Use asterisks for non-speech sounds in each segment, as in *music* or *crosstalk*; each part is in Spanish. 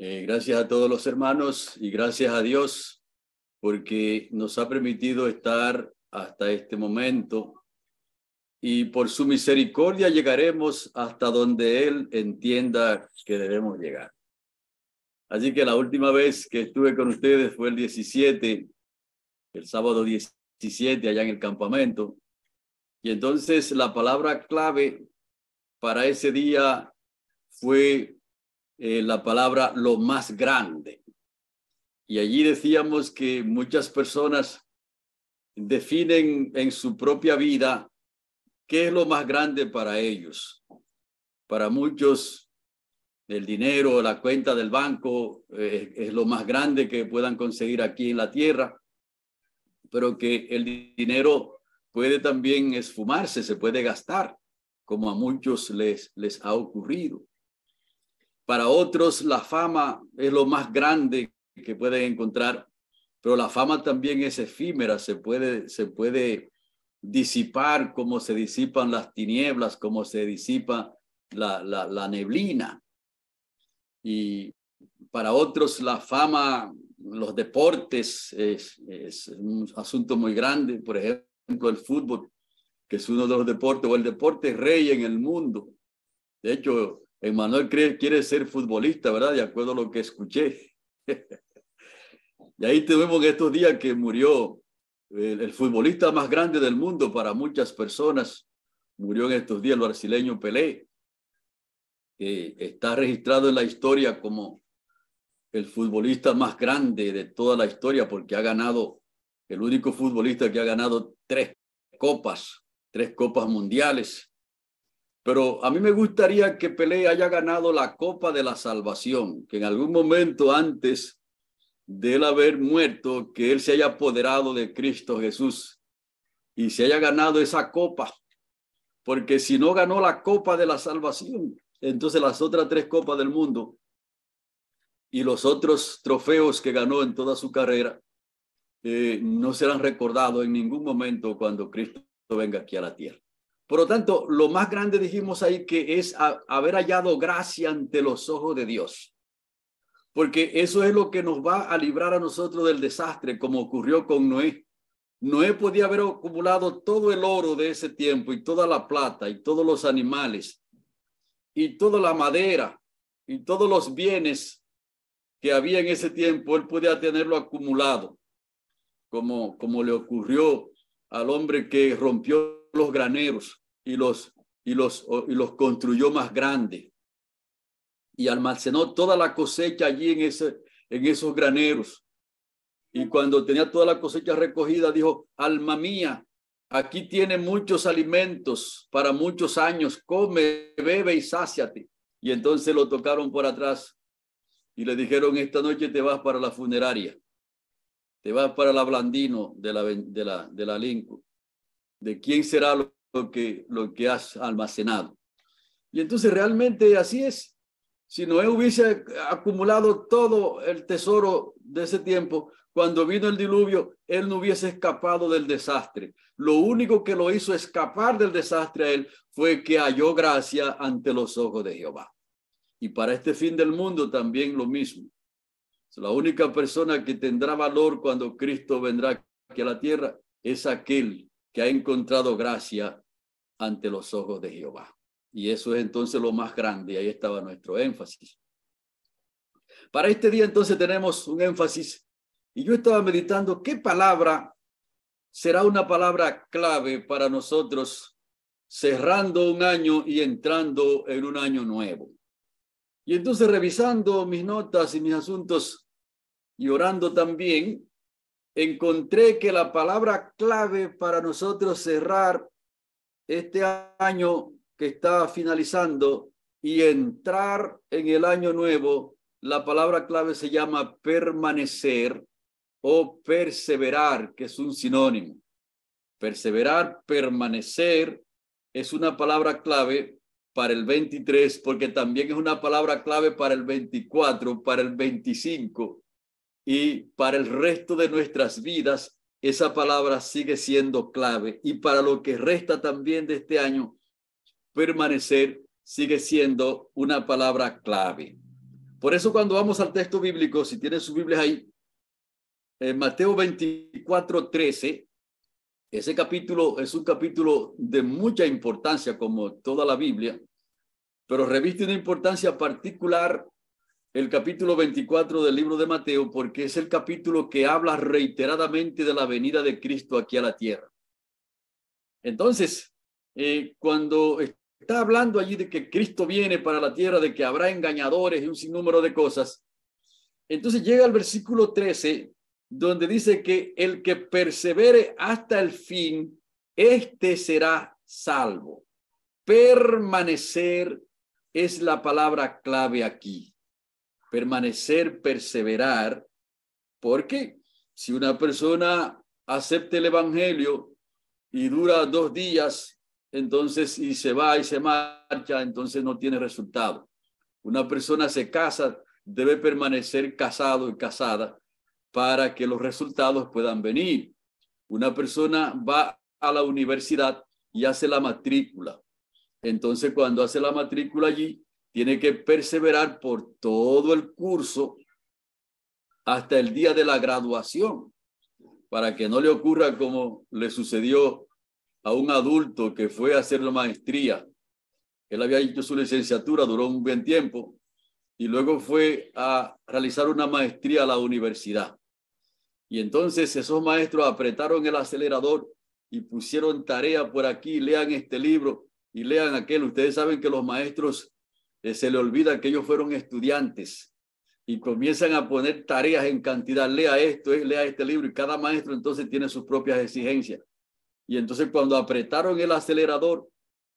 Eh, gracias a todos los hermanos y gracias a Dios porque nos ha permitido estar hasta este momento y por su misericordia llegaremos hasta donde Él entienda que debemos llegar. Así que la última vez que estuve con ustedes fue el 17, el sábado 17 allá en el campamento. Y entonces la palabra clave para ese día fue eh, la palabra lo más grande. Y allí decíamos que muchas personas definen en su propia vida qué es lo más grande para ellos. Para muchos, el dinero, la cuenta del banco eh, es lo más grande que puedan conseguir aquí en la tierra, pero que el dinero puede también esfumarse, se puede gastar, como a muchos les, les ha ocurrido. Para otros la fama es lo más grande que pueden encontrar, pero la fama también es efímera, se puede, se puede disipar como se disipan las tinieblas, como se disipa la, neblina. Y para otros la fama, los deportes es, es un asunto muy grande, por ejemplo el fútbol, que es uno de los deportes o el deporte rey en el mundo. De hecho, Emmanuel quiere ser futbolista, ¿verdad? De acuerdo a lo que escuché. *laughs* y ahí tenemos en estos días que murió el, futbolista más grande del mundo para muchas personas. Murió en estos días el brasileño Pelé. que está registrado en la historia como el futbolista más grande de toda la historia porque ha ganado, el único futbolista que ha ganado tres copas, tres copas mundiales pero a mí me gustaría que Pelé haya ganado la Copa de la Salvación, que en algún momento antes de haber muerto, que él se haya apoderado de Cristo Jesús y se haya ganado esa copa. Porque si no ganó la Copa de la Salvación, entonces las otras tres copas del mundo y los otros trofeos que ganó en toda su carrera eh, no serán recordados en ningún momento cuando Cristo venga aquí a la tierra. Por lo tanto, lo más grande dijimos ahí que es haber hallado gracia ante los ojos de Dios. Porque eso es lo que nos va a librar a nosotros del desastre, como ocurrió con Noé. Noé podía haber acumulado todo el oro de ese tiempo y toda la plata y todos los animales y toda la madera y todos los bienes que había en ese tiempo, él podía tenerlo acumulado, como, como le ocurrió al hombre que rompió los graneros y los, y los, y los construyó más grandes. Y almacenó toda la cosecha allí en, ese, en esos graneros. Y cuando tenía toda la cosecha recogida, dijo, alma mía, aquí tiene muchos alimentos para muchos años, come, bebe y sáciate. Y entonces lo tocaron por atrás y le dijeron, esta noche te vas para la funeraria, te vas para la Blandino de la, de la, de la Lincoln de quién será lo, que, lo que has almacenado. Y entonces realmente así es. Si Noé hubiese acumulado todo el tesoro de ese tiempo, cuando vino el diluvio, él no hubiese escapado del desastre. Lo único que lo hizo escapar del desastre a él fue que halló gracia ante los ojos de Jehová. Y para este fin del mundo también lo mismo. La única persona que tendrá valor cuando Cristo vendrá aquí a la tierra es aquel que ha encontrado gracia ante los ojos de Jehová. Y eso es entonces lo más grande, y ahí estaba nuestro énfasis. Para este día entonces tenemos un énfasis, y yo estaba meditando qué palabra será una palabra clave para nosotros cerrando un año y entrando en un año nuevo. Y entonces revisando mis notas y mis asuntos y orando también, encontré que la palabra clave para nosotros cerrar este año que está finalizando y entrar en el año nuevo, la palabra clave se llama permanecer o perseverar, que es un sinónimo. Perseverar, permanecer, es una palabra clave para el 23, porque también es una palabra clave para el 24, para el 25 y para el resto de nuestras vidas esa palabra sigue siendo clave y para lo que resta también de este año, permanecer sigue siendo una palabra clave. Por eso cuando vamos al texto bíblico, si tienen sus Biblias ahí, en Mateo 24, 13, ese capítulo es un capítulo de mucha importancia, como toda la Biblia, pero reviste una importancia particular el capítulo 24 del libro de Mateo, porque es el capítulo que habla reiteradamente de la venida de Cristo aquí a la tierra. Entonces, eh, cuando está hablando allí de que Cristo viene para la tierra, de que habrá engañadores y un sinnúmero de cosas, entonces llega al versículo 13 donde dice que el que persevere hasta el fin, este será salvo. Permanecer es la palabra clave aquí. Permanecer, perseverar, porque si una persona acepta el Evangelio y dura dos días, entonces y se va y se marcha, entonces no tiene resultado. Una persona se casa, debe permanecer casado y casada para que los resultados puedan venir. Una persona va a la universidad y hace la matrícula. Entonces, cuando hace la matrícula allí, tiene que perseverar por todo el curso hasta el día de la graduación, para que no le ocurra como le sucedió a un adulto que fue a hacer la maestría. Él había hecho su licenciatura, duró un buen tiempo, y luego fue a realizar una maestría a la universidad. Y entonces esos maestros apretaron el acelerador y pusieron tarea por aquí, lean este libro y lean aquel. Ustedes saben que los maestros se le olvida que ellos fueron estudiantes y comienzan a poner tareas en cantidad. Lea esto, eh, lea este libro y cada maestro entonces tiene sus propias exigencias. Y entonces cuando apretaron el acelerador,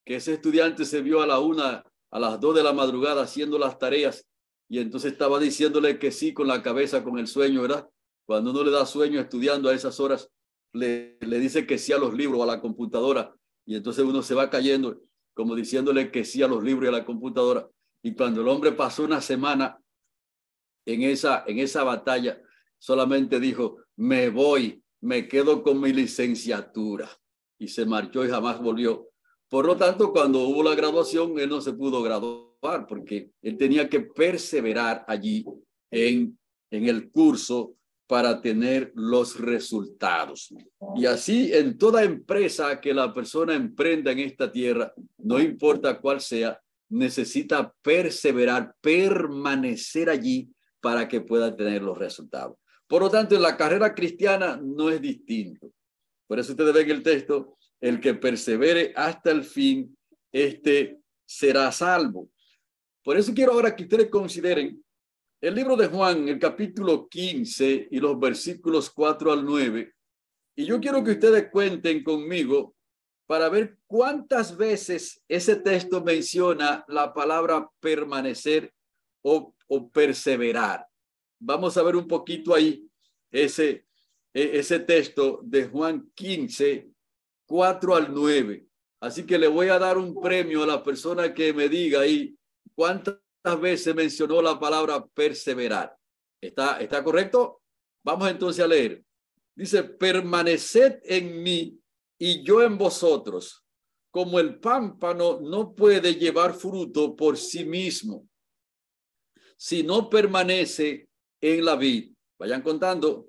que ese estudiante se vio a la una, a las dos de la madrugada haciendo las tareas y entonces estaba diciéndole que sí con la cabeza, con el sueño, ¿verdad? Cuando uno le da sueño estudiando a esas horas, le, le dice que sí a los libros, a la computadora, y entonces uno se va cayendo como diciéndole que sí a los libros y a la computadora. Y cuando el hombre pasó una semana en esa, en esa batalla, solamente dijo, me voy, me quedo con mi licenciatura. Y se marchó y jamás volvió. Por lo tanto, cuando hubo la graduación, él no se pudo graduar porque él tenía que perseverar allí en, en el curso para tener los resultados. Y así en toda empresa que la persona emprenda en esta tierra, no importa cuál sea, necesita perseverar, permanecer allí para que pueda tener los resultados. Por lo tanto, en la carrera cristiana no es distinto. Por eso ustedes ven el texto, el que persevere hasta el fin, este será salvo. Por eso quiero ahora que ustedes consideren el libro de Juan, el capítulo 15 y los versículos 4 al 9. Y yo quiero que ustedes cuenten conmigo para ver cuántas veces ese texto menciona la palabra permanecer o, perseverar. Vamos a ver un poquito ahí ese, e, ese texto de Juan 15, 4 al 9. Así que le voy a dar un premio a la persona que me diga ahí cuántas veces mencionó la palabra perseverar. ¿Está, ¿Está correcto? Vamos entonces a leer. Dice, permaneced en mí y yo en vosotros, como el pámpano no puede llevar fruto por sí mismo, si no permanece en la vid. Vayan contando.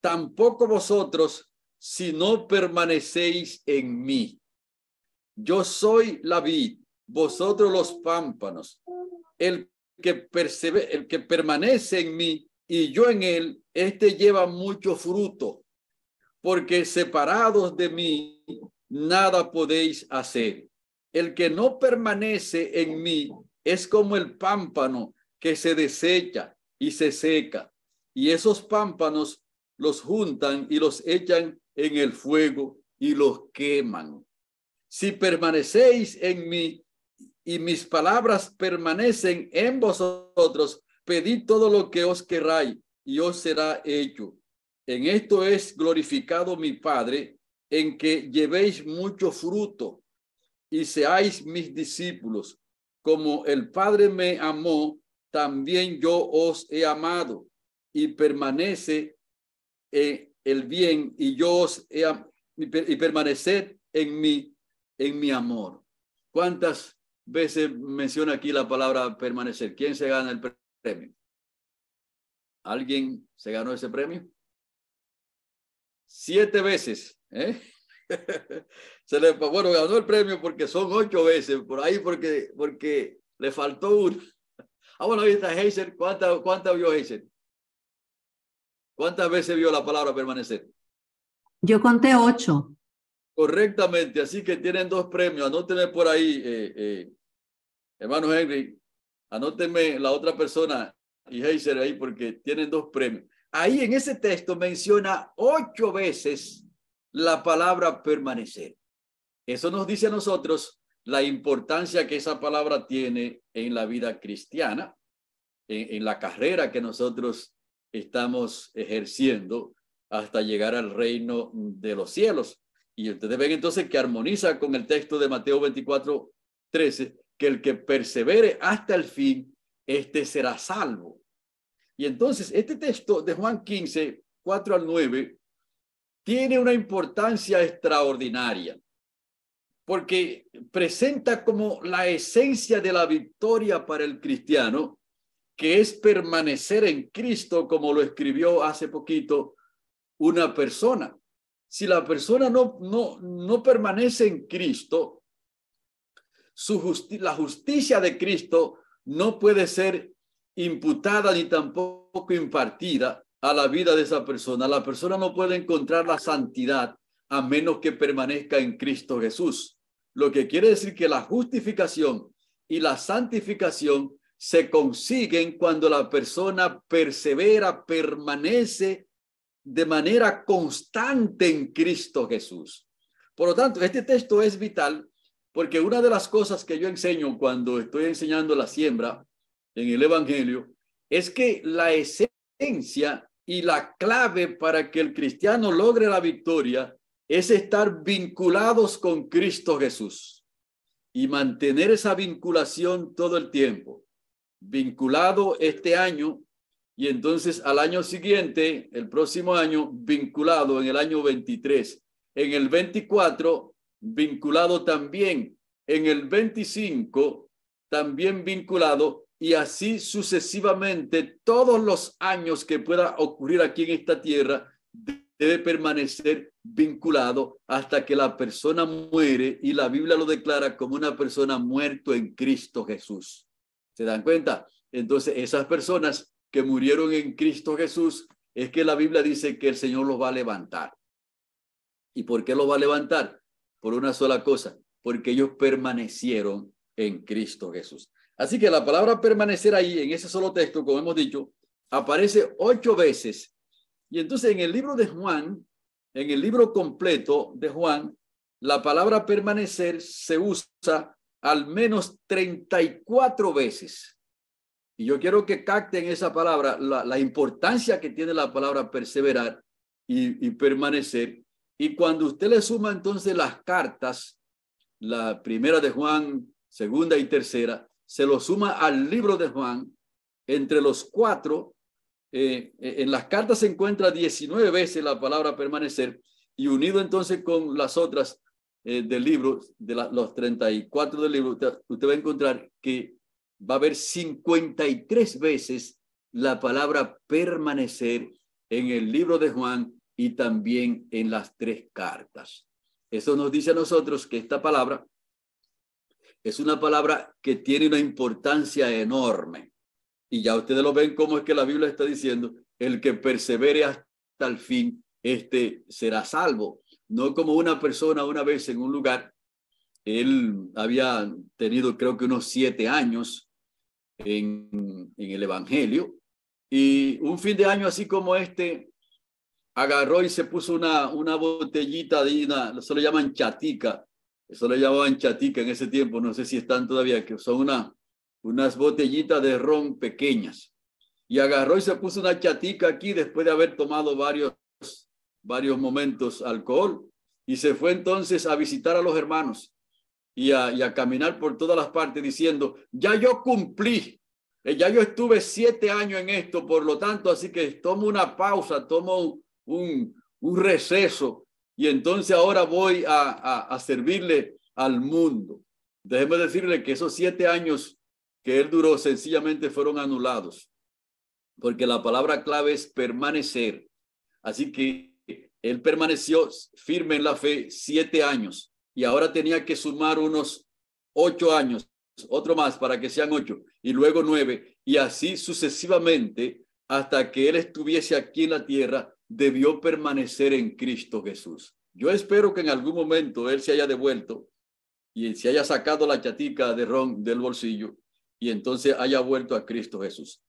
Tampoco vosotros, si no permanecéis en mí. Yo soy la vid, vosotros los pámpanos el que, el que permanece en mí y yo en él, este lleva mucho fruto, porque separados de mí, nada podéis hacer. El que no permanece en mí es como el pámpano que se desecha y se seca, y esos pámpanos los juntan y los echan en el fuego y los queman. Si permanecéis en mí y mis palabras permanecen en vosotros, pedid todo lo que os queráis y os será hecho. En esto es glorificado mi Padre, en que llevéis mucho fruto y seáis mis discípulos. Como el Padre me amó, también yo os he amado y permanece en el bien y yo os he y permaneced en mi en mi amor. ¿Cuántas veces menciona aquí la palabra permanecer. ¿Quién se gana el premio? ¿Alguien se ganó ese premio? Siete veces. ¿eh? *laughs* se le, bueno, ganó el premio porque son ocho veces, por ahí porque, porque le faltó uno. *laughs* Ah, bueno, ahí está Heiser. ¿Cuántas cuánta vio Heiser? ¿Cuántas veces vio la palabra permanecer? Yo conté ocho. Correctamente, así que tienen dos premios. Anótenme por ahí, eh, eh, hermano Henry, anótenme la otra persona y Heiser ahí porque tienen dos premios. Ahí en ese texto menciona ocho veces la palabra permanecer. Eso nos dice a nosotros la importancia que esa palabra tiene en la vida cristiana, en, la carrera que nosotros estamos ejerciendo hasta llegar al reino de los cielos. Y ustedes ven entonces que armoniza con el texto de Mateo 24, 13, que el que persevere hasta el fin, este será salvo. Y entonces este texto de Juan 15, 4 al 9, tiene una importancia extraordinaria, porque presenta como la esencia de la victoria para el cristiano, que es permanecer en Cristo, como lo escribió hace poquito una persona. Si la persona no, no, no permanece en Cristo, su la justicia de Cristo no puede ser imputada ni tampoco impartida a la vida de esa persona. La persona no puede encontrar la santidad a menos que permanezca en Cristo Jesús. Lo que quiere decir que la justificación y la santificación se consiguen cuando la persona persevera, permanece de manera constante en Cristo Jesús. Por lo tanto, este texto es vital porque una de las cosas que yo enseño cuando estoy enseñando la siembra en el Evangelio es que la esencia y la clave para que el cristiano logre la victoria es estar vinculados con Cristo Jesús y mantener esa vinculación todo el tiempo. Vinculado este año y entonces al año siguiente, el próximo año, vinculado en el año 23. En el 24, vinculado también. En el 25, también vinculado y así sucesivamente todos los años que pueda ocurrir aquí en esta tierra debe permanecer vinculado hasta que la persona muere y la Biblia lo declara como una persona muerto en Cristo Jesús. ¿Se dan cuenta? Entonces esas personas que murieron en Cristo Jesús es que la Biblia dice que el Señor los va a levantar. ¿Y por qué los va a levantar? Por una sola cosa, porque ellos permanecieron en Cristo Jesús. Así que la palabra permanecer ahí en ese solo texto, como hemos dicho, aparece ocho veces. Y entonces en el libro de Juan, en el libro completo de Juan, la palabra permanecer se usa al menos 34 veces. Y yo quiero que capten esa palabra, la, importancia que tiene la palabra perseverar y, y permanecer. Y cuando usted le suma entonces las cartas, la primera de Juan, segunda y tercera, se lo suma al libro de Juan, entre los cuatro, eh, eh, en las cartas se encuentra 19 veces la palabra permanecer y unido entonces con las otras eh, del libro, de los 34 del libro, usted, usted va a encontrar que va a haber 53 veces la palabra permanecer en el libro de Juan y también en las tres cartas. Eso nos dice a nosotros que esta palabra es una palabra que tiene una importancia enorme. Y ya ustedes lo ven cómo es que la Biblia está diciendo, el que persevere hasta el fin, este será salvo. No como una persona una vez en un lugar, él había tenido creo que unos siete años en, en el Evangelio y un fin de año así como este, agarró y se puso una, una botellita de una, se lo llaman chatica, eso le llamaban chatica en ese tiempo, no sé si están todavía, que son una, unas botellitas de ron pequeñas. Y agarró y se puso una chatica aquí después de haber tomado varios, varios momentos alcohol. Y se fue entonces a visitar a los hermanos y a, a caminar por todas las partes diciendo, ya yo cumplí, eh, ya yo estuve siete años en esto, por lo tanto, así que tomo una pausa, tomo un, un receso y entonces ahora voy a, servirle al mundo. Déjeme decirle que esos siete años que él duró sencillamente fueron anulados. porque la palabra clave es permanecer. Así que él permaneció firme en la fe siete años y ahora tenía que sumar unos ocho años, otro más para que sean ocho, y luego nueve, y así sucesivamente hasta que él estuviese aquí en la tierra, debió permanecer en Cristo Jesús. Yo espero que en algún momento él se haya devuelto y se haya sacado la chatica de ron del bolsillo y entonces haya vuelto a Cristo Jesús.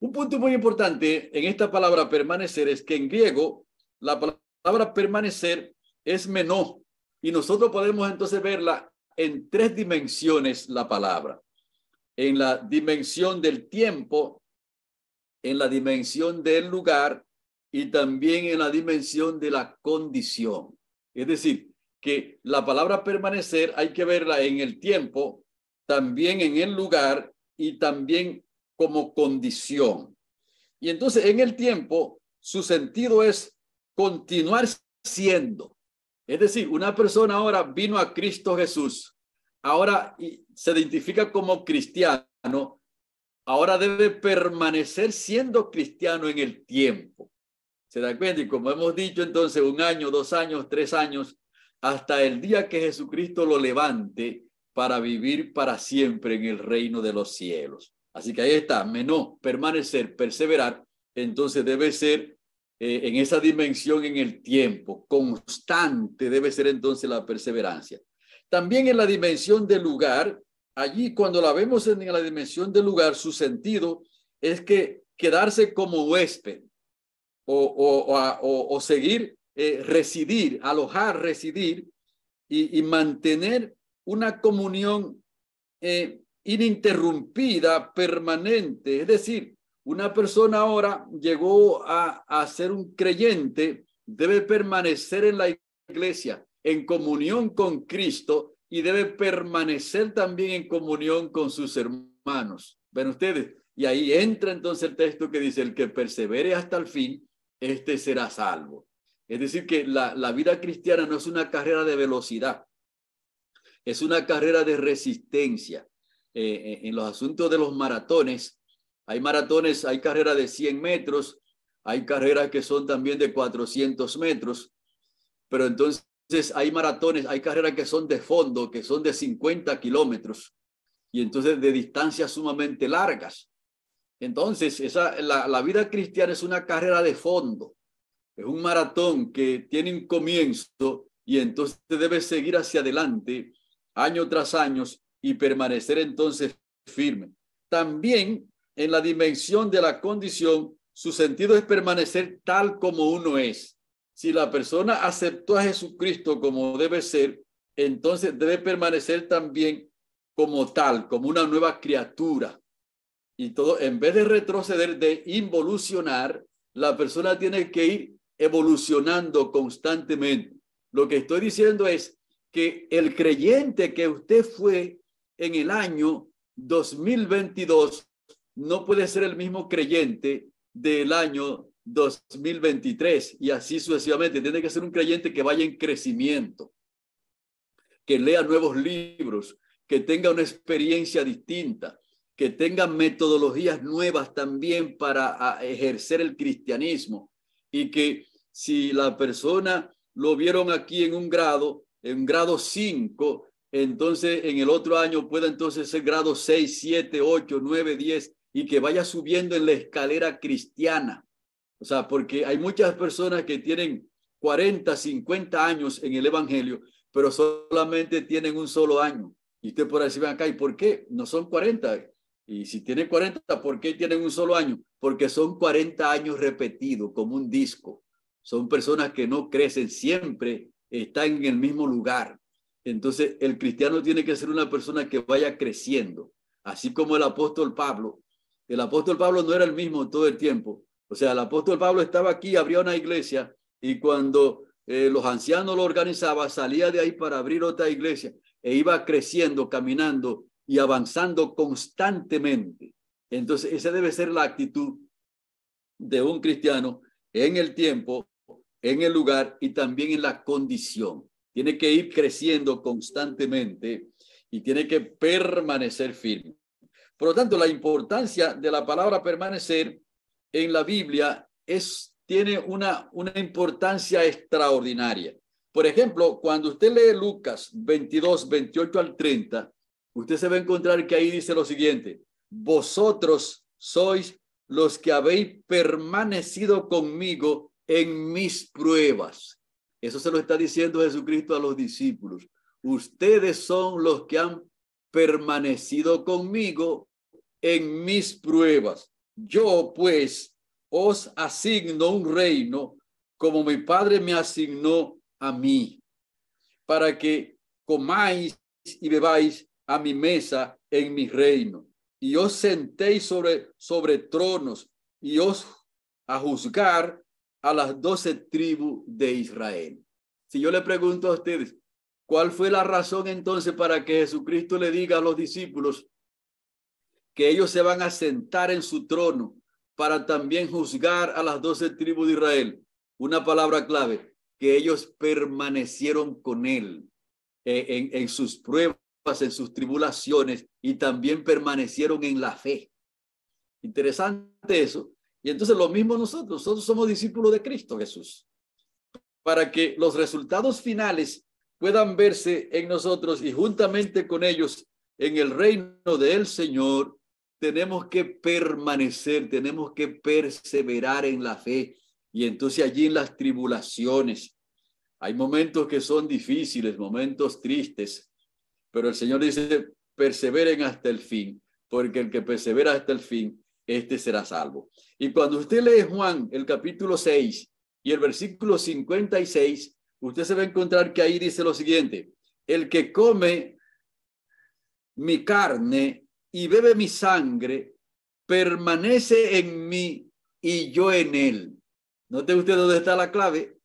Un punto muy importante en esta palabra permanecer es que en griego la palabra permanecer es menor y nosotros podemos entonces verla en tres dimensiones la palabra. En la dimensión del tiempo, en la dimensión del lugar y también en la dimensión de la condición. Es decir, que la palabra permanecer hay que verla en el tiempo, también en el lugar y también como condición. Y entonces en el tiempo, su sentido es continuar siendo. Es decir, una persona ahora vino a Cristo Jesús, ahora se identifica como cristiano, ahora debe permanecer siendo cristiano en el tiempo. ¿Se da cuenta? Y como hemos dicho entonces, un año, dos años, tres años, hasta el día que Jesucristo lo levante para vivir para siempre en el reino de los cielos. Así que ahí está, menor, permanecer, perseverar, entonces debe ser eh, en esa dimensión en el tiempo, constante debe ser entonces la perseverancia. También en la dimensión del lugar, allí cuando la vemos en la dimensión del lugar, su sentido es que quedarse como huésped o, o, seguir, eh, residir, alojar, residir y, mantener una comunión eh, ininterrumpida, permanente. Es decir, una persona ahora llegó a, a ser un creyente, debe permanecer en la iglesia, en comunión con Cristo y debe permanecer también en comunión con sus hermanos. Ven ustedes, y ahí entra entonces el texto que dice, el que persevere hasta el fin, este será salvo. Es decir, que la, la vida cristiana no es una carrera de velocidad, es una carrera de resistencia. Eh, eh, en los asuntos de los maratones, hay maratones, hay carreras de 100 metros, hay carreras que son también de 400 metros, pero entonces hay maratones, hay carreras que son de fondo, que son de 50 kilómetros y entonces de distancias sumamente largas. Entonces, esa, la, vida cristiana es una carrera de fondo, es un maratón que tiene un comienzo y entonces debe seguir hacia adelante año tras año y permanecer entonces firme. También en la dimensión de la condición, su sentido es permanecer tal como uno es. Si la persona aceptó a Jesucristo como debe ser, entonces debe permanecer también como tal, como una nueva criatura. Y todo, en vez de retroceder, de involucionar, la persona tiene que ir evolucionando constantemente. Lo que estoy diciendo es que el creyente que usted fue en el año 2022 no puede ser el mismo creyente del año 2023 y así sucesivamente. Tiene que ser un creyente que vaya en crecimiento, que lea nuevos libros, que tenga una experiencia distinta, que tenga metodologías nuevas también para ejercer el cristianismo y que si la persona lo vieron aquí en un grado, en grado 5, entonces en el otro año pueda entonces ser grado 6, 7, 8, 9, 10 y que vaya subiendo en la escalera cristiana. O sea, porque hay muchas personas que tienen 40, 50 años en el Evangelio, pero solamente tienen un solo año. Y usted por decir, acá, ¿y por qué? No son 40. Y si tiene 40, ¿por qué tienen un solo año? Porque son 40 años repetidos como un disco. Son personas que no crecen, siempre están en el mismo lugar. Entonces, el cristiano tiene que ser una persona que vaya creciendo, así como el apóstol Pablo. El apóstol Pablo no era el mismo todo el tiempo. O sea, el apóstol Pablo estaba aquí, abría una iglesia y cuando eh, los ancianos lo organizaban, salía de ahí para abrir otra iglesia e iba creciendo, caminando y avanzando constantemente. Entonces, esa debe ser la actitud de un cristiano en el tiempo, en el lugar y también en la condición. Tiene que ir creciendo constantemente y tiene que permanecer firme. Por lo tanto, la importancia de la palabra permanecer en la Biblia es, tiene una, una importancia extraordinaria. Por ejemplo, cuando usted lee Lucas 22, 28 al 30, usted se va a encontrar que ahí dice lo siguiente, vosotros sois los que habéis permanecido conmigo en mis pruebas. Eso se lo está diciendo Jesucristo a los discípulos. Ustedes son los que han permanecido conmigo en mis pruebas. Yo pues os asigno un reino como mi Padre me asignó a mí, para que comáis y bebáis a mi mesa en mi reino, y os sentéis sobre, sobre tronos, y os a juzgar a las doce tribus de Israel. Si yo le pregunto a ustedes, ¿cuál fue la razón entonces para que Jesucristo le diga a los discípulos que ellos se van a sentar en su trono para también juzgar a las doce tribus de Israel? Una palabra clave, que ellos permanecieron con él eh, en, en sus pruebas, en sus tribulaciones y también permanecieron en la fe. Interesante eso. Y entonces lo mismo nosotros, nosotros somos discípulos de Cristo Jesús, para que los resultados finales puedan verse en nosotros y juntamente con ellos en el reino del Señor, tenemos que permanecer, tenemos que perseverar en la fe y entonces allí en las tribulaciones, hay momentos que son difíciles, momentos tristes, pero el Señor dice, perseveren hasta el fin, porque el que persevera hasta el fin, este será salvo. Y cuando usted lee Juan, el capítulo 6 y el versículo 56, usted se va a encontrar que ahí dice lo siguiente, el que come mi carne y bebe mi sangre, permanece en mí y yo en él. Note usted dónde está la clave.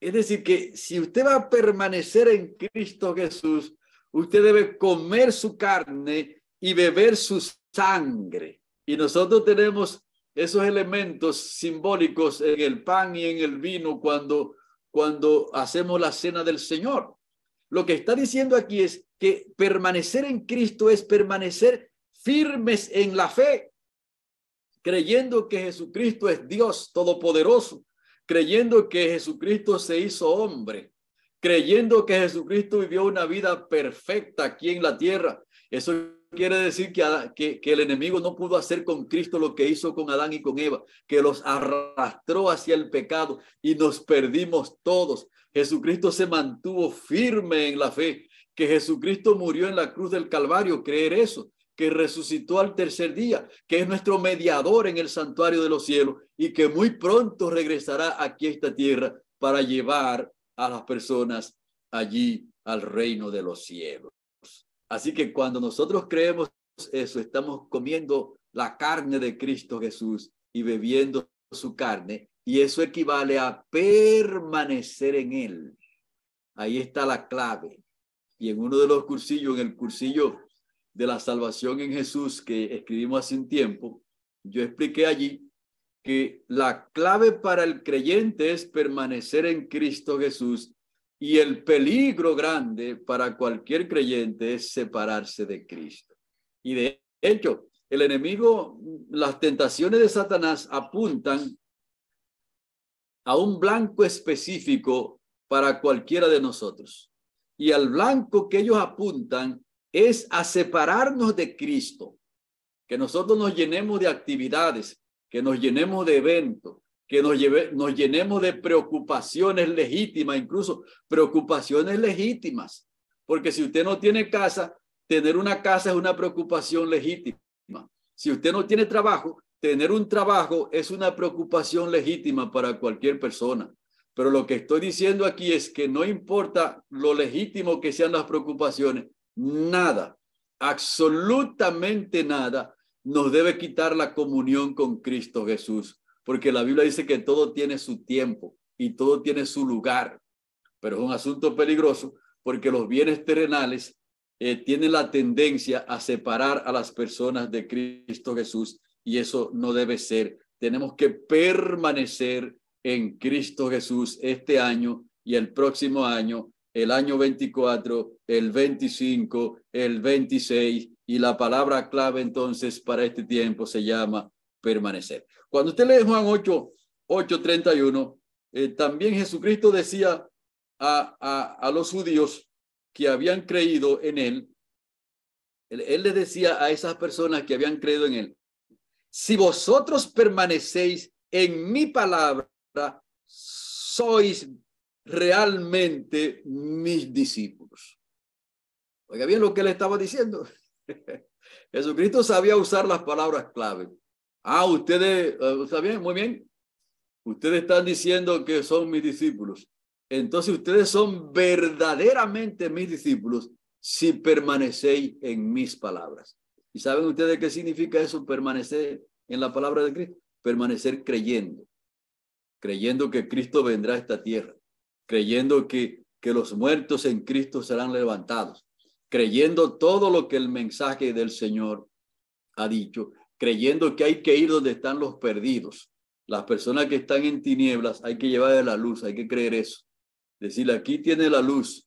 Es decir, que si usted va a permanecer en Cristo Jesús, usted debe comer su carne y beber su sangre. Y nosotros tenemos esos elementos simbólicos en el pan y en el vino cuando, cuando hacemos la cena del Señor. Lo que está diciendo aquí es que permanecer en Cristo es permanecer firmes en la fe creyendo que Jesucristo es Dios todopoderoso, creyendo que Jesucristo se hizo hombre, creyendo que Jesucristo vivió una vida perfecta aquí en la tierra. Eso quiere decir que, el enemigo no pudo hacer con Cristo lo que hizo con Adán y con Eva, que los arrastró hacia el pecado y nos perdimos todos. Jesucristo se mantuvo firme en la fe, que Jesucristo murió en la cruz del Calvario, creer eso que resucitó al tercer día, que es nuestro mediador en el santuario de los cielos y que muy pronto regresará aquí a esta tierra para llevar a las personas allí al reino de los cielos. Así que cuando nosotros creemos eso, estamos comiendo la carne de Cristo Jesús y bebiendo su carne, y eso equivale a permanecer en él. Ahí está la clave. Y en uno de los cursillos, en el cursillo de la salvación en Jesús que escribimos hace un tiempo, yo expliqué allí que la clave para el creyente es permanecer en Cristo Jesús y el peligro grande para cualquier creyente es separarse de Cristo. Y de hecho, el enemigo, las tentaciones de Satanás apuntan a un blanco específico para cualquiera de nosotros. Y al blanco que ellos apuntan es a separarnos de Cristo, que nosotros nos llenemos de actividades, que nos llenemos de eventos, que nos, lleve, nos llenemos de preocupaciones legítimas, incluso preocupaciones legítimas, porque si usted no tiene casa, tener una casa es una preocupación legítima. Si usted no tiene trabajo, tener un trabajo es una preocupación legítima para cualquier persona. Pero lo que estoy diciendo aquí es que no importa lo legítimo que sean las preocupaciones, nada, absolutamente nada, nos debe quitar la comunión con Cristo Jesús, porque la Biblia dice que todo tiene su tiempo y todo tiene su lugar, pero es un asunto peligroso porque los bienes terrenales eh, tienen la tendencia a separar a las personas de Cristo Jesús y eso no debe ser. Tenemos que permanecer en Cristo Jesús este año y el próximo año el año 24, el 25, el 26 y la palabra clave entonces para este tiempo se llama permanecer. Cuando usted lee Juan 8, 8, 31, también Jesucristo decía a, a, a los judíos que habían creído en él, él, él le decía a esas personas que habían creído en él, si vosotros permanecéis en mi palabra, sois realmente mis discípulos. Oiga bien lo que le estaba diciendo. *laughs* Jesucristo sabía usar las palabras clave. Ah, ustedes, eh, ¿está bien? Muy bien. Ustedes están diciendo que son mis discípulos. Entonces ustedes son verdaderamente mis discípulos si permanecéis en mis palabras. ¿Y saben ustedes qué significa eso, permanecer en la palabra de Cristo? Permanecer creyendo, creyendo que Cristo vendrá a esta tierra, creyendo que, que los muertos en Cristo serán levantados, creyendo todo lo que el mensaje del Señor ha dicho, creyendo que hay que ir donde están los perdidos. Las personas que están en tinieblas hay que llevar de la luz, hay que creer eso. Decirle, aquí tiene la luz.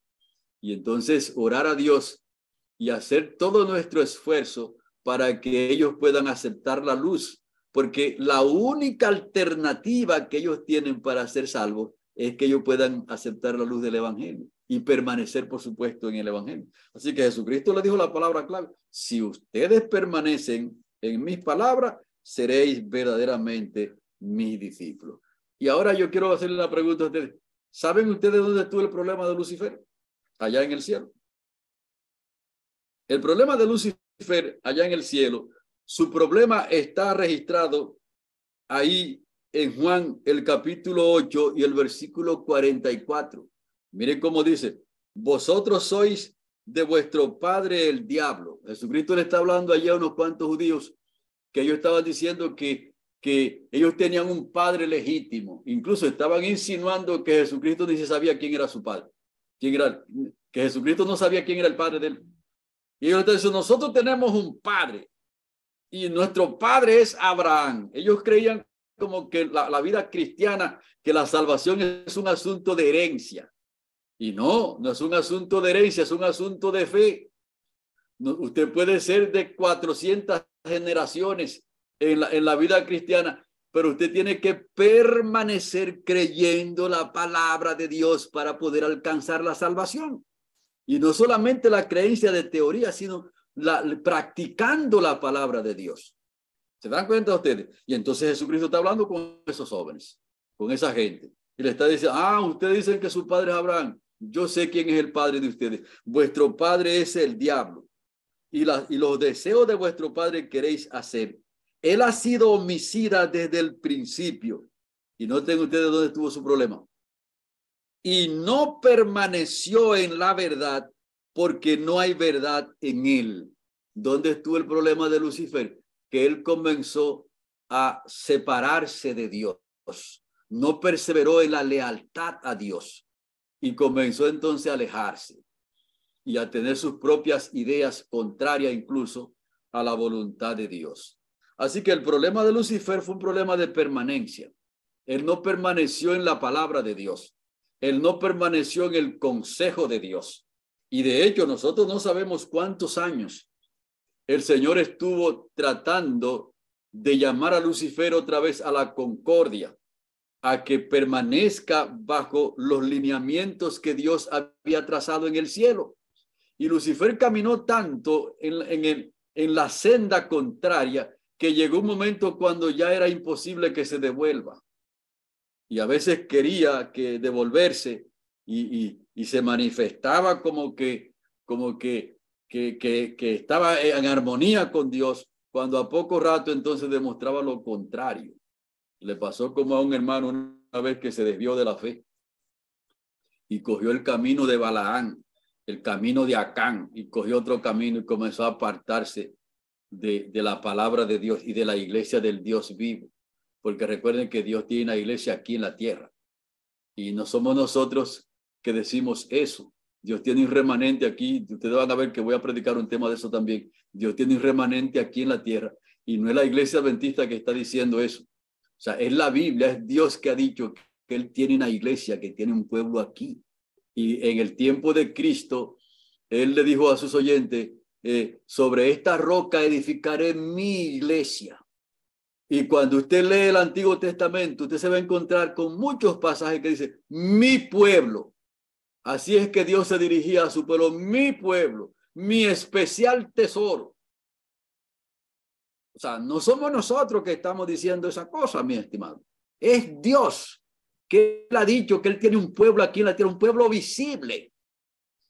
Y entonces orar a Dios y hacer todo nuestro esfuerzo para que ellos puedan aceptar la luz, porque la única alternativa que ellos tienen para ser salvos es que ellos puedan aceptar la luz del Evangelio y permanecer, por supuesto, en el Evangelio. Así que Jesucristo le dijo la palabra clave, si ustedes permanecen en mis palabras, seréis verdaderamente mis discípulos. Y ahora yo quiero hacerle la pregunta a ustedes. ¿Saben ustedes dónde estuvo el problema de Lucifer? Allá en el cielo. El problema de Lucifer allá en el cielo, su problema está registrado ahí en Juan el capítulo 8 y el versículo 44. Miren cómo dice, vosotros sois de vuestro padre el diablo. Jesucristo le está hablando allá a unos cuantos judíos que ellos estaban diciendo que, que ellos tenían un padre legítimo. Incluso estaban insinuando que Jesucristo ni se sabía quién era su padre. Quién era, que Jesucristo no sabía quién era el padre de él. Y ellos dicen, nosotros tenemos un padre y nuestro padre es Abraham. Ellos creían como que la vida cristiana, que la salvación es un asunto de herencia. Y no, no es un asunto de herencia, es un asunto de fe. usted puede ser de 400 generaciones en la, en la vida cristiana, pero usted tiene que permanecer creyendo la palabra de Dios para poder alcanzar la salvación. Y no solamente la creencia de teoría, sino practicando la palabra de Dios. ¿Se dan cuenta ustedes? Y entonces Jesucristo está hablando con esos jóvenes, con esa gente. Y le está diciendo, ah, ustedes dicen que su padre es Abraham. Yo sé quién es el padre de ustedes. Vuestro padre es el diablo. Y, la, y los deseos de vuestro padre queréis hacer. Él ha sido homicida desde el principio. Y no tengo ustedes dónde estuvo su problema y no permaneció en la verdad porque no hay verdad en él. ¿Dónde estuvo el problema de Lucifer? Que él comenzó a separarse de Dios, no perseveró en la lealtad a Dios y comenzó entonces a alejarse y a tener sus propias ideas contrarias incluso a la voluntad de Dios. Así que el problema de Lucifer fue un problema de permanencia. Él no permaneció en la palabra de Dios él no permaneció en el consejo de Dios. Y de hecho, nosotros no sabemos cuántos años el Señor estuvo tratando de llamar a Lucifer otra vez a la concordia, a que permanezca bajo los lineamientos que Dios había trazado en el cielo. Y Lucifer caminó tanto en, en, en la senda contraria que llegó un momento cuando ya era imposible que se devuelva y a veces quería que devolverse y, y, se manifestaba como que, como que, que, que estaba en armonía con Dios, cuando a poco rato entonces demostraba lo contrario. Le pasó como a un hermano una vez que se desvió de la fe y cogió el camino de Balaán, el camino de Acán, y cogió otro camino y comenzó a apartarse de, de la palabra de Dios y de la iglesia del Dios vivo porque recuerden que Dios tiene una iglesia aquí en la tierra y no somos nosotros que decimos eso. Dios tiene un remanente aquí. Ustedes van a ver que voy a predicar un tema de eso también. Dios tiene un remanente aquí en la tierra y no es la iglesia adventista que está diciendo eso. O sea, es la Biblia, es Dios que ha dicho que Él tiene una iglesia, que tiene un pueblo aquí. Y en el tiempo de Cristo, Él le dijo a sus oyentes, eh, sobre esta roca edificaré mi iglesia Y cuando usted lee el Antiguo Testamento, usted se va a encontrar con muchos pasajes que dice, mi pueblo. Así es que Dios se dirigía a su pueblo, mi pueblo, mi especial tesoro. O sea, no somos nosotros que estamos diciendo esa cosa, mi estimado. Es Dios que él ha dicho que él tiene un pueblo aquí en la tierra, un pueblo visible.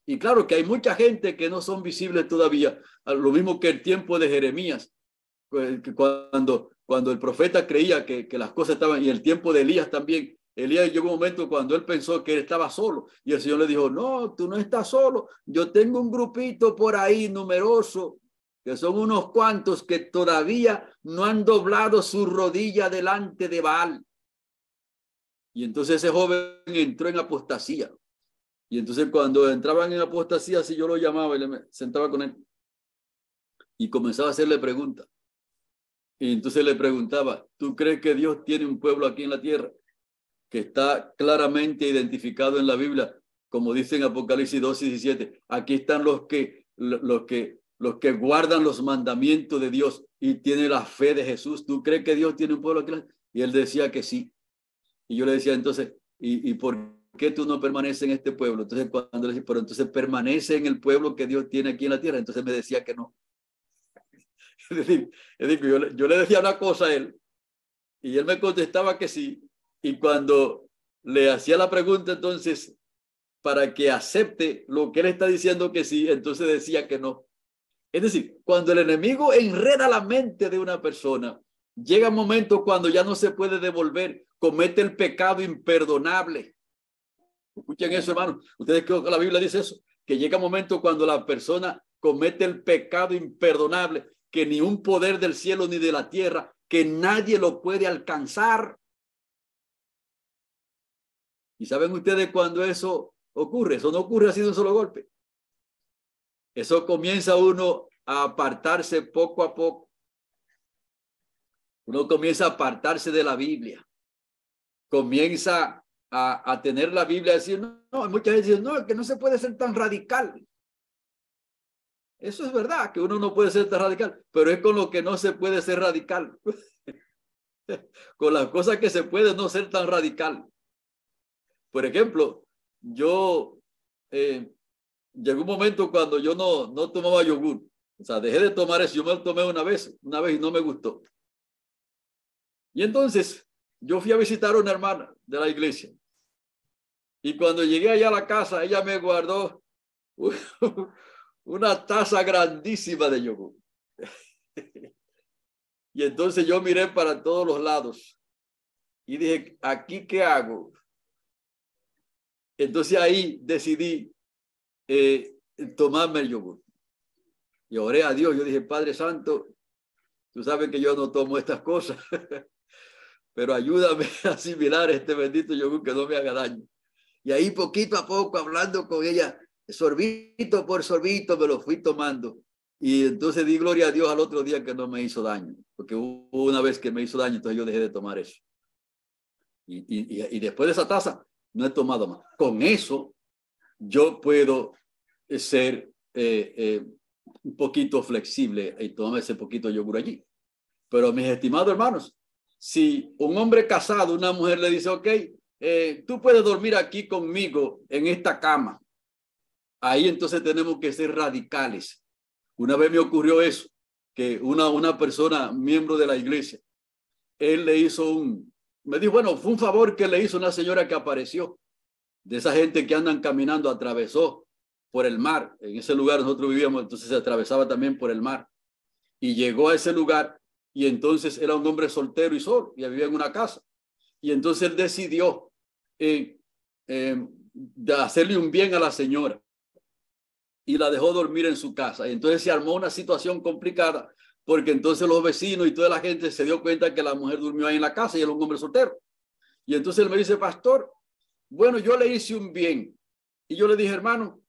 Y claro que hay mucha gente que no son visibles todavía, lo mismo que el tiempo de Jeremías, cuando, cuando el profeta creía que, que las cosas estaban, y el tiempo de Elías también, Elías llegó un momento cuando él pensó que él estaba solo y el Señor le dijo, no, tú no estás solo, yo tengo un grupito por ahí numeroso, que son unos cuantos que todavía no han doblado su rodilla delante de Baal. Y entonces ese joven entró en apostasía. Y entonces cuando entraban en apostasía, si yo lo llamaba y le sentaba con él y comenzaba a hacerle preguntas. Y entonces le preguntaba, ¿tú crees que Dios tiene un pueblo aquí en la tierra que está claramente identificado en la Biblia, como dice en Apocalipsis 2 y 17? Aquí están los que, los que, los que guardan los mandamientos de Dios y tienen la fe de Jesús. ¿Tú crees que Dios tiene un pueblo aquí? Y él decía que sí. Y yo le decía entonces, ¿y, por qué tú no permaneces en este pueblo? Entonces cuando le decía, pero entonces permanece en el pueblo que Dios tiene aquí en la tierra. Entonces me decía que no. *laughs* Es decir, yo, yo le decía una cosa a él y él me contestaba que sí. Y cuando le hacía la pregunta entonces para que acepte lo que él está diciendo que sí, entonces decía que no. Es decir, cuando el enemigo enreda la mente de una persona, llega un momento cuando ya no se puede devolver comete el pecado imperdonable. Escuchen eso, hermano. Ustedes creo que la Biblia dice eso, que llega un momento cuando la persona comete el pecado imperdonable, que ni un poder del cielo ni de la tierra, que nadie lo puede alcanzar. ¿Y saben ustedes cuando eso ocurre? Eso no ocurre así de un solo golpe. Eso comienza uno a apartarse poco a poco. Uno comienza a apartarse de la Biblia comienza a, tener la Biblia y decir, no, muchas veces no, que no se puede ser tan radical. Eso es verdad, que uno no puede ser tan radical, pero es con lo que no se puede ser radical. *laughs* con las cosas que se puede no ser tan radical. Por ejemplo, yo eh, llegó un momento cuando yo no, no tomaba yogur. O sea, dejé de tomar eso. Yo me lo tomé una vez, una vez y no me gustó. Y entonces yo fui a visitar a una hermana de la iglesia. Y cuando llegué allá a la casa, ella me guardó *laughs* una taza grandísima de yogur. *laughs* Y entonces yo miré para todos los lados y dije, ¿aquí qué hago? Entonces ahí decidí eh, tomarme el yogur. Y oré a Dios. Yo dije, Padre Santo, tú sabes que yo no tomo estas cosas. *laughs* pero ayúdame *laughs* a asimilar este bendito yogur que no me haga daño. Y ahí poquito a poco, hablando con ella, sorbito por sorbito, me lo fui tomando. Y entonces di gloria a Dios al otro día que no me hizo daño, porque hubo una vez que me hizo daño, entonces yo dejé de tomar eso. Y, y, y después de esa taza, no he tomado más. Con eso, yo puedo ser eh, eh, un poquito flexible y tomar ese poquito yogur allí. Pero mis estimados hermanos, si un hombre casado, una mujer le dice, ok, eh, tú puedes dormir aquí conmigo en esta cama. Ahí entonces tenemos que ser radicales. Una vez me ocurrió eso, que una, una persona, miembro de la iglesia, él le hizo un, me dijo, bueno, fue un favor que le hizo una señora que apareció, de esa gente que andan caminando, atravesó por el mar. En ese lugar nosotros vivíamos, entonces se atravesaba también por el mar. Y llegó a ese lugar y entonces era un hombre soltero y solo, y vivía en una casa. Y entonces él decidió eh, eh, de hacerle un bien a la señora y la dejó dormir en su casa. Y entonces se armó una situación complicada porque entonces los vecinos y toda la gente se dio cuenta que la mujer durmió ahí en la casa y era un hombre soltero. Y entonces él me dice, pastor, bueno, yo le hice un bien. Y yo le dije, hermano,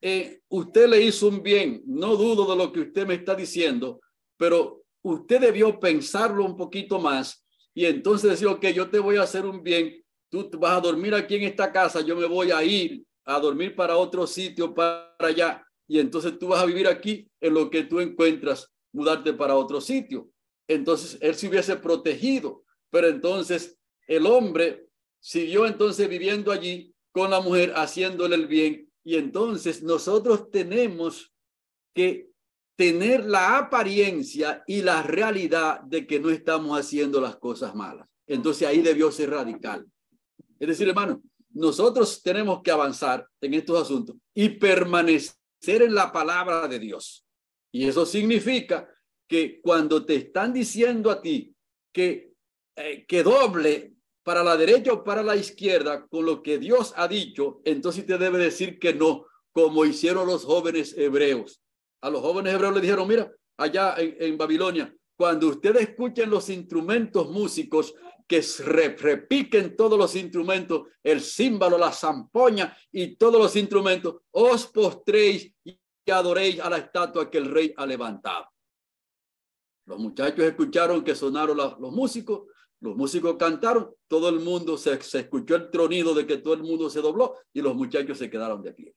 eh, usted le hizo un bien, no dudo de lo que usted me está diciendo, pero usted debió pensarlo un poquito más y entonces decir, ok, yo te voy a hacer un bien, tú vas a dormir aquí en esta casa, yo me voy a ir a dormir para otro sitio, para allá, y entonces tú vas a vivir aquí en lo que tú encuentras, mudarte para otro sitio. entonces él se hubiese protegido. Pero entonces el hombre siguió entonces viviendo allí con la mujer, haciéndole el bien. Y entonces nosotros tenemos que tener la apariencia y la realidad de que no estamos haciendo las cosas malas. Entonces ahí debió ser radical. Es decir, hermano, nosotros tenemos que avanzar en estos asuntos y permanecer en la palabra de Dios. Y eso significa que cuando te están diciendo a ti que, eh, que doble para la derecha o para la izquierda con lo que Dios ha dicho, entonces te debe decir que no, como hicieron los jóvenes hebreos. A los jóvenes hebreos le dijeron, mira, allá en, Babilonia, cuando ustedes escuchen los instrumentos músicos, que repiquen todos los instrumentos, el címbalo, la zampoña y todos los instrumentos, os postréis y adoréis a la estatua que el rey ha levantado. Los muchachos escucharon que sonaron los músicos, los músicos cantaron, todo el mundo se, se escuchó el tronido de que todo el mundo se dobló y los muchachos se quedaron de pie.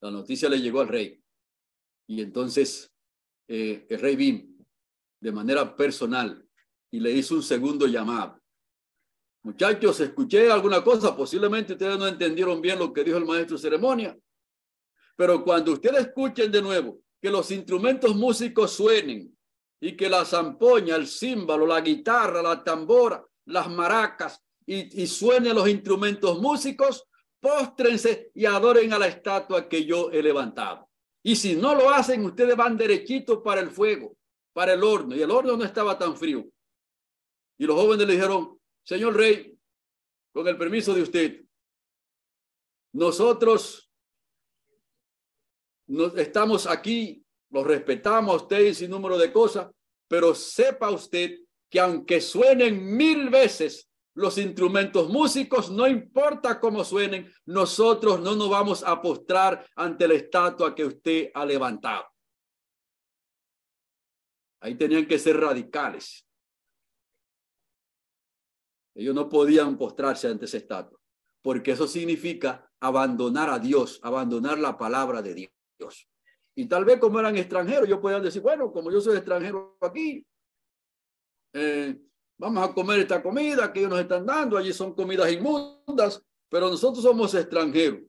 La noticia le llegó al rey y entonces eh, el rey Bim, de manera personal, y le hizo un segundo llamado. Muchachos, escuché alguna cosa, posiblemente ustedes no entendieron bien lo que dijo el maestro de ceremonia, pero cuando ustedes escuchen de nuevo que los instrumentos músicos suenen y que la zampoña, el címbalo, la guitarra, la tambora, las maracas y, y suenen los instrumentos músicos, póstrense y adoren a la estatua que yo he levantado. Y si no lo hacen, ustedes van derechito para el fuego, para el horno, y el horno no estaba tan frío. Y los jóvenes le dijeron, señor rey, con el permiso de usted, nosotros nos estamos aquí, los respetamos a usted y sin número de cosas, pero sepa usted que aunque suenen mil veces los instrumentos músicos, no importa cómo suenen, nosotros no nos vamos a postrar ante la estatua que usted ha levantado. Ahí tenían que ser radicales. Ellos no podían postrarse ante ese estatua, porque eso significa abandonar a Dios, abandonar la palabra de Dios. Y tal vez como eran extranjeros, yo podían decir, bueno, como yo soy extranjero aquí, eh, vamos a comer esta comida que ellos nos están dando, allí son comidas inmundas, pero nosotros somos extranjeros.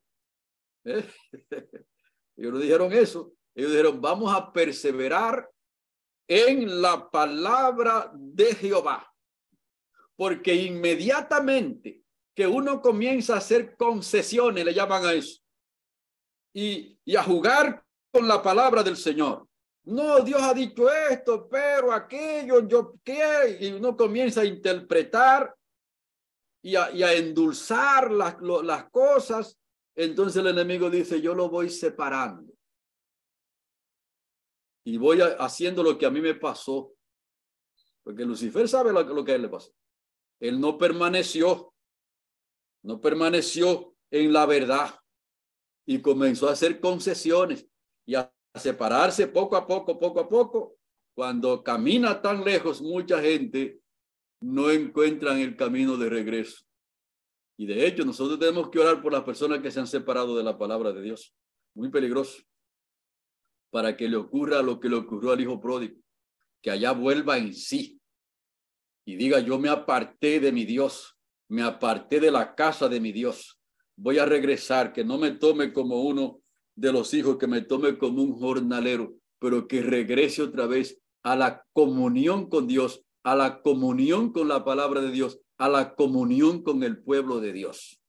¿Eh? *laughs* ellos no dijeron eso, ellos dijeron, vamos a perseverar en la palabra de Jehová porque inmediatamente que uno comienza a hacer concesiones, le llaman a eso, y, y a jugar con la palabra del Señor. No, Dios ha dicho esto, pero aquello, yo qué, y uno comienza a interpretar y a, endulzar las, cosas, entonces el enemigo dice, yo lo voy separando. Y voy haciendo lo que a mí me pasó. Porque Lucifer sabe lo, lo que él le pasó. Él no permaneció, no permaneció en la verdad y comenzó a hacer concesiones y a separarse poco a poco, poco a poco. Cuando camina tan lejos, mucha gente no encuentra el camino de regreso. Y de hecho, nosotros tenemos que orar por las personas que se han separado de la palabra de Dios. Muy peligroso. Para que le ocurra lo que le ocurrió al hijo pródigo, que allá vuelva en sí, y diga, yo me aparté de mi Dios, me aparté de la casa de mi Dios, voy a regresar, que no me tome como uno de los hijos, que me tome como un jornalero, pero que regrese otra vez a la comunión con Dios, a la comunión con la palabra de Dios, a la comunión con el pueblo de Dios.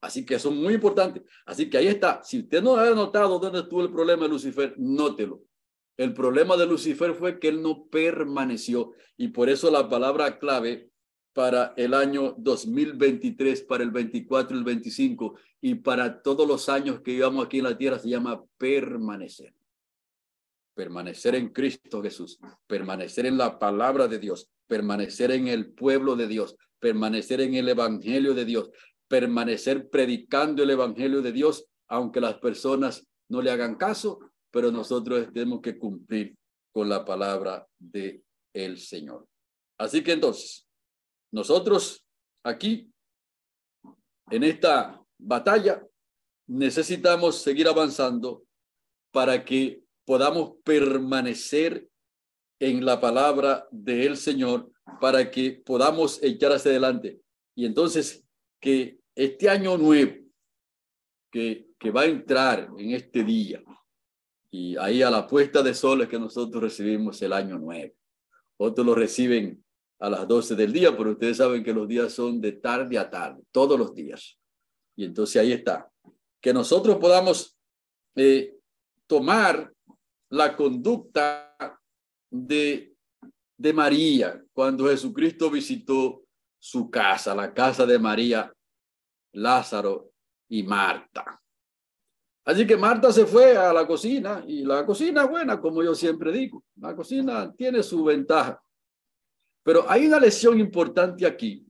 Así que eso es muy importante. Así que ahí está. Si usted no ha notado dónde estuvo el problema de Lucifer, nótelo. El problema de Lucifer fue que él no permaneció y por eso la palabra clave para el año 2023, para el 24 y el 25 y para todos los años que llevamos aquí en la tierra se llama permanecer. Permanecer en Cristo Jesús, permanecer en la palabra de Dios, permanecer en el pueblo de Dios, permanecer en el evangelio de Dios, permanecer predicando el evangelio de Dios, aunque las personas no le hagan caso, pero nosotros tenemos que cumplir con la palabra de el Señor. Así que entonces, nosotros aquí, en esta batalla, necesitamos seguir avanzando para que podamos permanecer en la palabra del Señor para que podamos echar hacia adelante. Y entonces, que este año nuevo que, que va a entrar en este día, y ahí a la puesta de sol es que nosotros recibimos el año nuevo. Otros lo reciben a las 12 del día, pero ustedes saben que los días son de tarde a tarde, todos los días. Y entonces ahí está. Que nosotros podamos eh, tomar la conducta de, de María cuando Jesucristo visitó su casa, la casa de María, Lázaro y Marta. Así que Marta se fue a la cocina y la cocina buena, como yo siempre digo, la cocina tiene su ventaja. Pero hay una lección importante aquí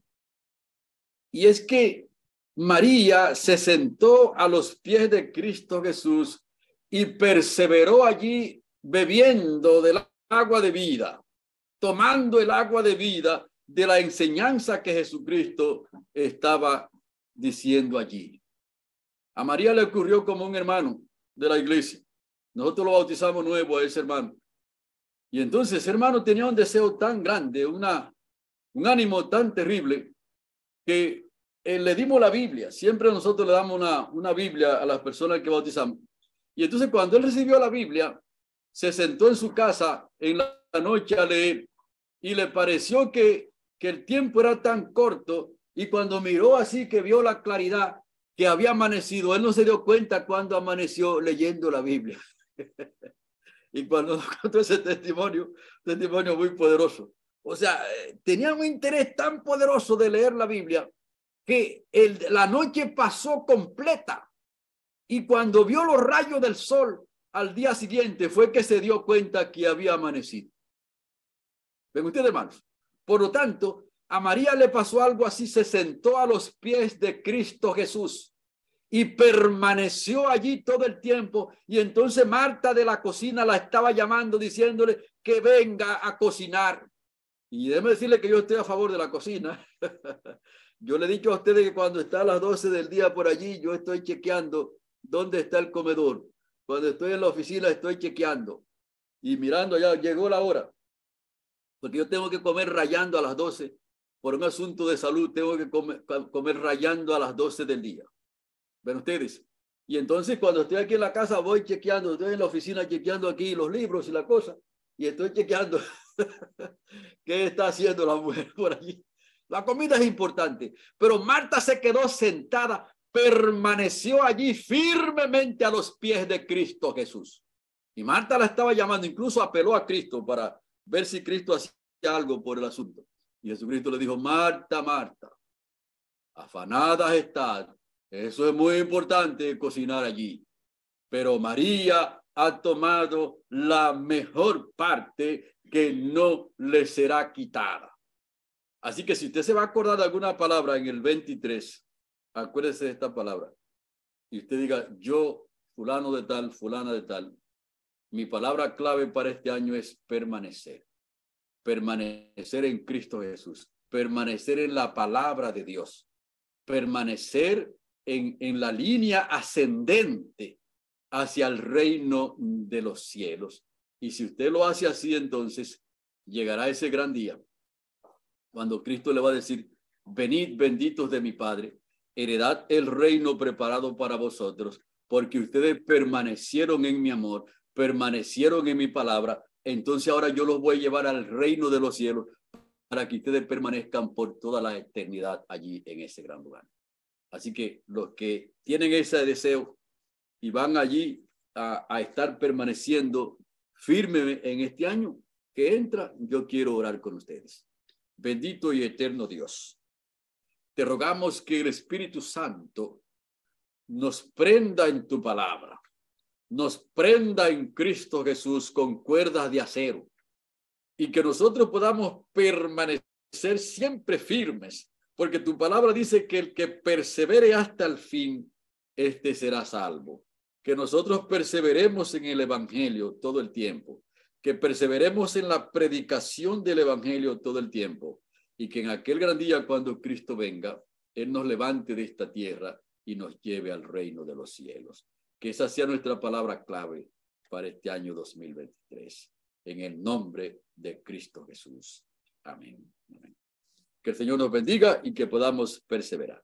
y es que María se sentó a los pies de Cristo Jesús y perseveró allí bebiendo del agua de vida, tomando el agua de vida de la enseñanza que Jesucristo estaba diciendo allí. A María le ocurrió como un hermano de la iglesia. Nosotros lo bautizamos nuevo a ese hermano. Y entonces hermano tenía un deseo tan grande, una, un ánimo tan terrible, que eh, le dimos la Biblia. Siempre nosotros le damos una, una Biblia a las personas que bautizamos. Y entonces cuando él recibió la Biblia, se sentó en su casa en la noche a leer y le pareció que, que el tiempo era tan corto y cuando miró así que vio la claridad que había amanecido, él no se dio cuenta cuando amaneció leyendo la Biblia. *laughs* y cuando *laughs* contó ese testimonio, testimonio muy poderoso. O sea, eh, tenía un interés tan poderoso de leer la Biblia que la noche pasó completa. Y cuando vio los rayos del sol, al día siguiente fue que se dio cuenta que había amanecido. ¿Ven ustedes, hermanos? Por lo tanto, a María le pasó algo así, se sentó a los pies de Cristo Jesús y permaneció allí todo el tiempo. Y entonces Marta de la cocina la estaba llamando, diciéndole que venga a cocinar. Y déjeme decirle que yo estoy a favor de la cocina. *laughs* yo le he dicho a ustedes que cuando está a las 12 del día por allí, yo estoy chequeando dónde está el comedor cuando estoy en la oficina estoy chequeando y mirando ya llegó la hora. Porque yo tengo que comer rayando a las 12 por un asunto de salud, tengo que comer, comer rayando a las 12 del día. ¿Ven ustedes? Y entonces cuando estoy aquí en la casa voy chequeando, estoy en la oficina chequeando aquí los libros y la cosa, y estoy chequeando *laughs* qué está haciendo la mujer *laughs* por allí. La comida es importante, pero Marta se quedó sentada permaneció allí firmemente a los pies de Cristo Jesús. Y Marta la estaba llamando, incluso apeló a Cristo para ver si Cristo hacía algo por el asunto. Y Jesucristo le dijo, Marta, Marta, afanadas está. Eso es muy importante, cocinar allí. Pero María ha tomado la mejor parte que no le será quitada. Así que si usted se va a acordar de alguna palabra en el 23, acuérdese de esta palabra. Y usted diga, yo, fulano de tal, fulana de tal, mi palabra clave para este año es permanecer. Permanecer en Cristo Jesús. Permanecer en la palabra de Dios. Permanecer en, en la línea ascendente hacia el reino de los cielos. Y si usted lo hace así, entonces llegará ese gran día cuando Cristo le va a decir, venid benditos de mi Padre, heredad el reino preparado para vosotros, porque ustedes permanecieron en mi amor, permanecieron en mi palabra, entonces ahora yo los voy a llevar al reino de los cielos para que ustedes permanezcan por toda la eternidad allí en ese gran lugar. Así que los que tienen ese deseo y van allí a, estar permaneciendo firme en este año que entra, yo quiero orar con ustedes. Bendito y eterno Dios te rogamos que el Espíritu Santo nos prenda en tu palabra, nos prenda en Cristo Jesús con cuerdas de acero y que nosotros podamos permanecer siempre firmes, porque tu palabra dice que el que persevere hasta el fin, este será salvo. Que nosotros perseveremos en el Evangelio todo el tiempo, que perseveremos en la predicación del Evangelio todo el tiempo y que en aquel gran día cuando Cristo venga, Él nos levante de esta tierra y nos lleve al reino de los cielos. Que esa sea nuestra palabra clave para este año 2023. en el nombre de Cristo Jesús. Amén. Amén. Que el Señor nos bendiga y que podamos perseverar.